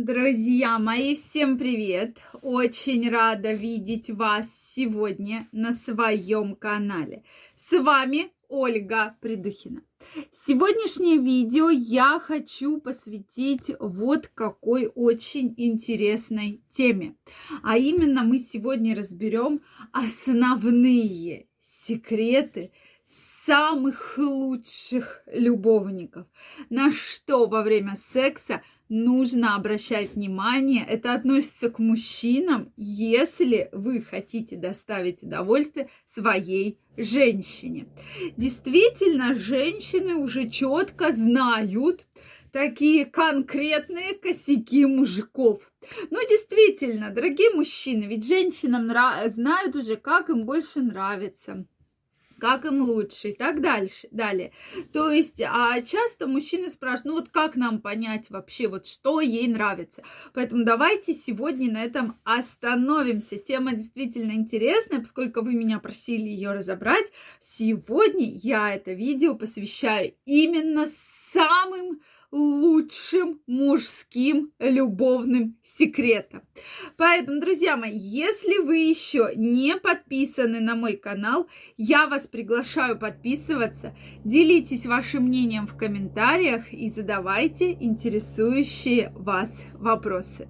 Друзья мои, всем привет! Очень рада видеть вас сегодня на своем канале. С вами Ольга Придухина. Сегодняшнее видео я хочу посвятить вот какой очень интересной теме. А именно мы сегодня разберем основные секреты самых лучших любовников. На что во время секса нужно обращать внимание. Это относится к мужчинам, если вы хотите доставить удовольствие своей женщине. Действительно, женщины уже четко знают такие конкретные косяки мужиков. Ну, действительно, дорогие мужчины, ведь женщинам нрав... знают уже, как им больше нравится как им лучше и так дальше, далее. То есть, а часто мужчины спрашивают, ну вот как нам понять вообще, вот что ей нравится. Поэтому давайте сегодня на этом остановимся. Тема действительно интересная, поскольку вы меня просили ее разобрать. Сегодня я это видео посвящаю именно самым лучшим мужским любовным секретом. Поэтому, друзья мои, если вы еще не подписаны на мой канал, я вас приглашаю подписываться, делитесь вашим мнением в комментариях и задавайте интересующие вас вопросы.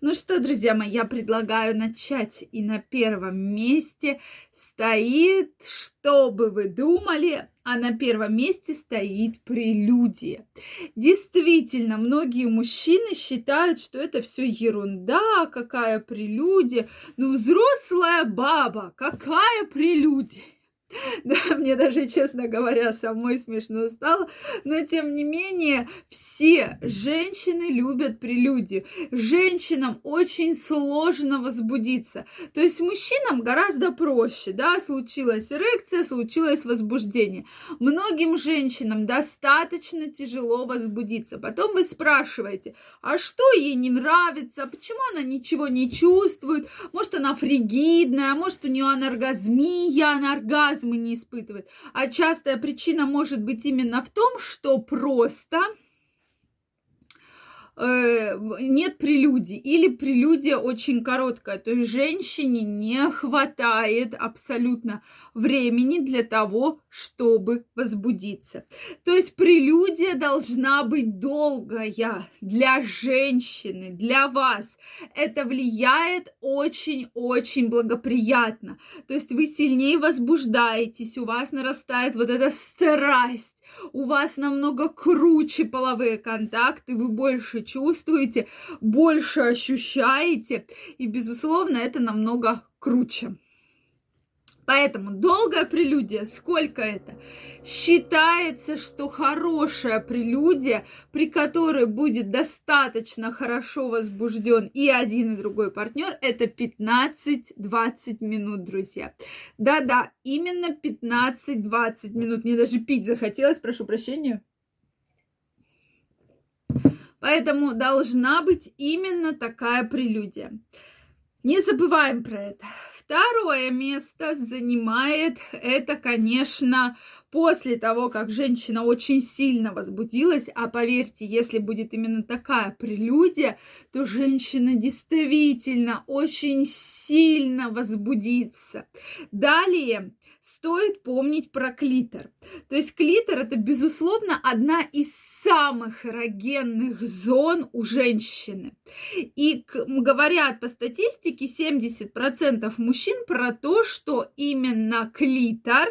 Ну что, друзья мои, я предлагаю начать. И на первом месте стоит, что бы вы думали, а на первом месте стоит прелюдия. Действительно, многие мужчины считают, что это все ерунда, какая прелюдия. Ну, взрослая баба, какая прелюдия? Да, мне даже, честно говоря, самой смешно стало. Но, тем не менее, все женщины любят прелюдию. Женщинам очень сложно возбудиться. То есть мужчинам гораздо проще, да, случилась эрекция, случилось возбуждение. Многим женщинам достаточно тяжело возбудиться. Потом вы спрашиваете, а что ей не нравится, почему она ничего не чувствует, может, она фригидная, может, у нее анаргазмия, анаргазм оргазмы не испытывает. А частая причина может быть именно в том, что просто Э, нет прелюдии или прелюдия очень короткая. То есть женщине не хватает абсолютно времени для того, чтобы возбудиться. То есть прелюдия должна быть долгая для женщины, для вас. Это влияет очень-очень благоприятно. То есть вы сильнее возбуждаетесь, у вас нарастает вот эта страсть у вас намного круче половые контакты, вы больше чувствуете, больше ощущаете, и, безусловно, это намного круче. Поэтому долгая прелюдия, сколько это? Считается, что хорошая прелюдия, при которой будет достаточно хорошо возбужден и один, и другой партнер, это 15-20 минут, друзья. Да-да, именно 15-20 минут. Мне даже пить захотелось, прошу прощения. Поэтому должна быть именно такая прелюдия. Не забываем про это. Второе место занимает это, конечно, после того, как женщина очень сильно возбудилась, а поверьте, если будет именно такая прелюдия, то женщина действительно очень сильно возбудится. Далее стоит помнить про клитор. То есть клитор это, безусловно, одна из самых эрогенных зон у женщины. И говорят по статистике 70% мужчин про то, что именно клитор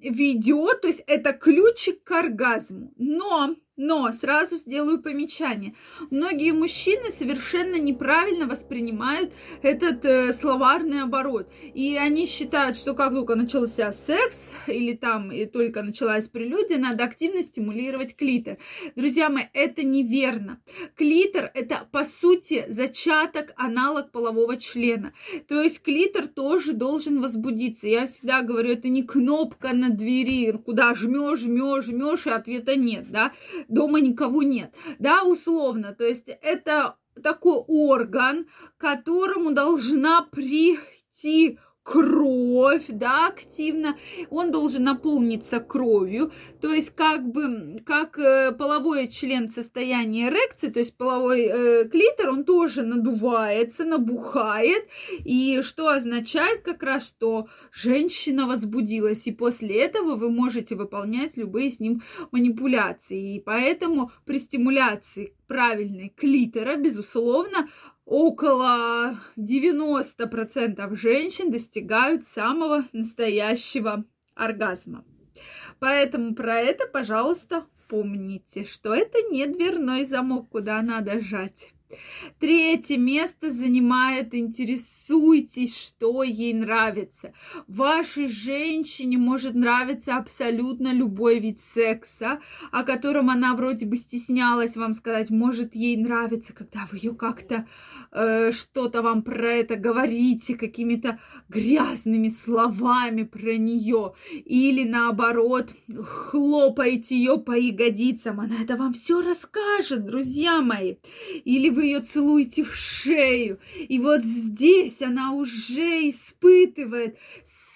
ведет, то есть это ключик к оргазму. Но но сразу сделаю помечание. Многие мужчины совершенно неправильно воспринимают этот э, словарный оборот. И они считают, что как только начался секс или там и только началась прелюдия, надо активно стимулировать клитор. Друзья мои, это неверно. Клитор это по сути зачаток, аналог полового члена. То есть клитор тоже должен возбудиться. Я всегда говорю, это не кнопка на двери, куда жмешь, жмешь, жмешь, и ответа нет, да дома никого нет, да, условно. То есть это такой орган, которому должна прийти кровь, да, активно, он должен наполниться кровью, то есть как бы, как э, половой член в состоянии эрекции, то есть половой э, клитор, он тоже надувается, набухает, и что означает как раз, что женщина возбудилась, и после этого вы можете выполнять любые с ним манипуляции, и поэтому при стимуляции правильной клитора, безусловно, около 90% женщин достигают самого настоящего оргазма. Поэтому про это, пожалуйста, помните, что это не дверной замок, куда надо жать. Третье место занимает интересуйтесь, что ей нравится. Вашей женщине может нравиться абсолютно любой вид секса, о котором она вроде бы стеснялась вам сказать. Может ей нравится, когда вы ее как-то э, что-то вам про это говорите, какими-то грязными словами про нее. Или наоборот, хлопаете ее по ягодицам. Она это вам все расскажет, друзья мои. Или вы ее целуете в шею. И вот здесь она уже испытывает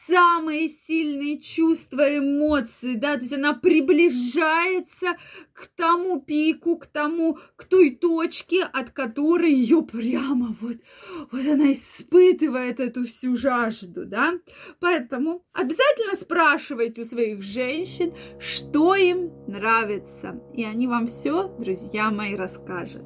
самые сильные чувства, эмоции, да, то есть она приближается к тому пику, к тому, к той точке, от которой ее прямо вот, вот она испытывает эту всю жажду, да. Поэтому обязательно спрашивайте у своих женщин, что им нравится, и они вам все, друзья мои, расскажут.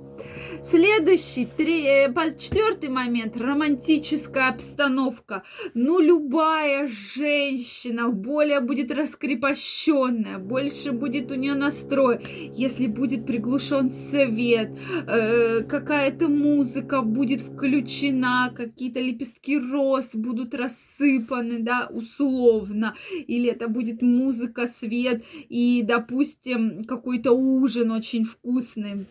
Следующий, три, э, четвертый момент, романтическая обстановка. Ну, любая женщина более будет раскрепощенная, больше будет у нее настрой, если будет приглушен свет, э, какая-то музыка будет включена, какие-то лепестки роз будут рассыпаны, да, условно, или это будет музыка, свет и, допустим, какой-то ужин очень вкусный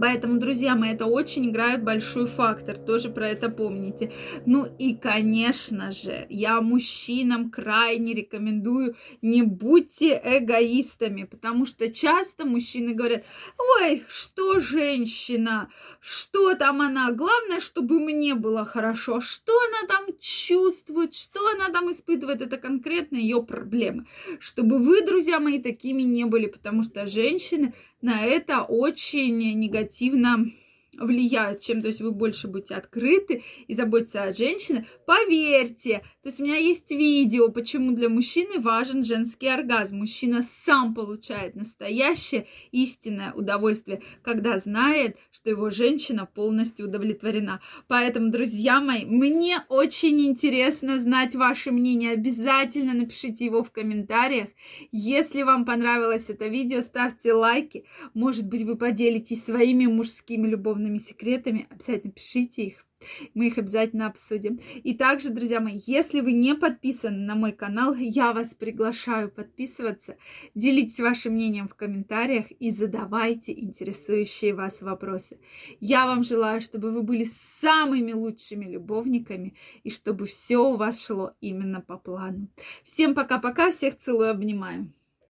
Поэтому, друзья мои, это очень играет большой фактор, тоже про это помните. Ну и, конечно же, я мужчинам крайне рекомендую, не будьте эгоистами, потому что часто мужчины говорят, ой, что женщина, что там она, главное, чтобы мне было хорошо, что она там чувствует, что она там испытывает, это конкретно ее проблемы. Чтобы вы, друзья мои, такими не были, потому что женщины на это очень негативно влияют, чем, то есть вы больше будете открыты и заботиться о женщине. Поверьте, то есть у меня есть видео, почему для мужчины важен женский оргазм. Мужчина сам получает настоящее истинное удовольствие, когда знает, что его женщина полностью удовлетворена. Поэтому, друзья мои, мне очень интересно знать ваше мнение. Обязательно напишите его в комментариях. Если вам понравилось это видео, ставьте лайки. Может быть, вы поделитесь своими мужскими любовными любовными секретами, обязательно пишите их. Мы их обязательно обсудим. И также, друзья мои, если вы не подписаны на мой канал, я вас приглашаю подписываться. Делитесь вашим мнением в комментариях и задавайте интересующие вас вопросы. Я вам желаю, чтобы вы были самыми лучшими любовниками и чтобы все у вас шло именно по плану. Всем пока-пока, всех целую, обнимаю.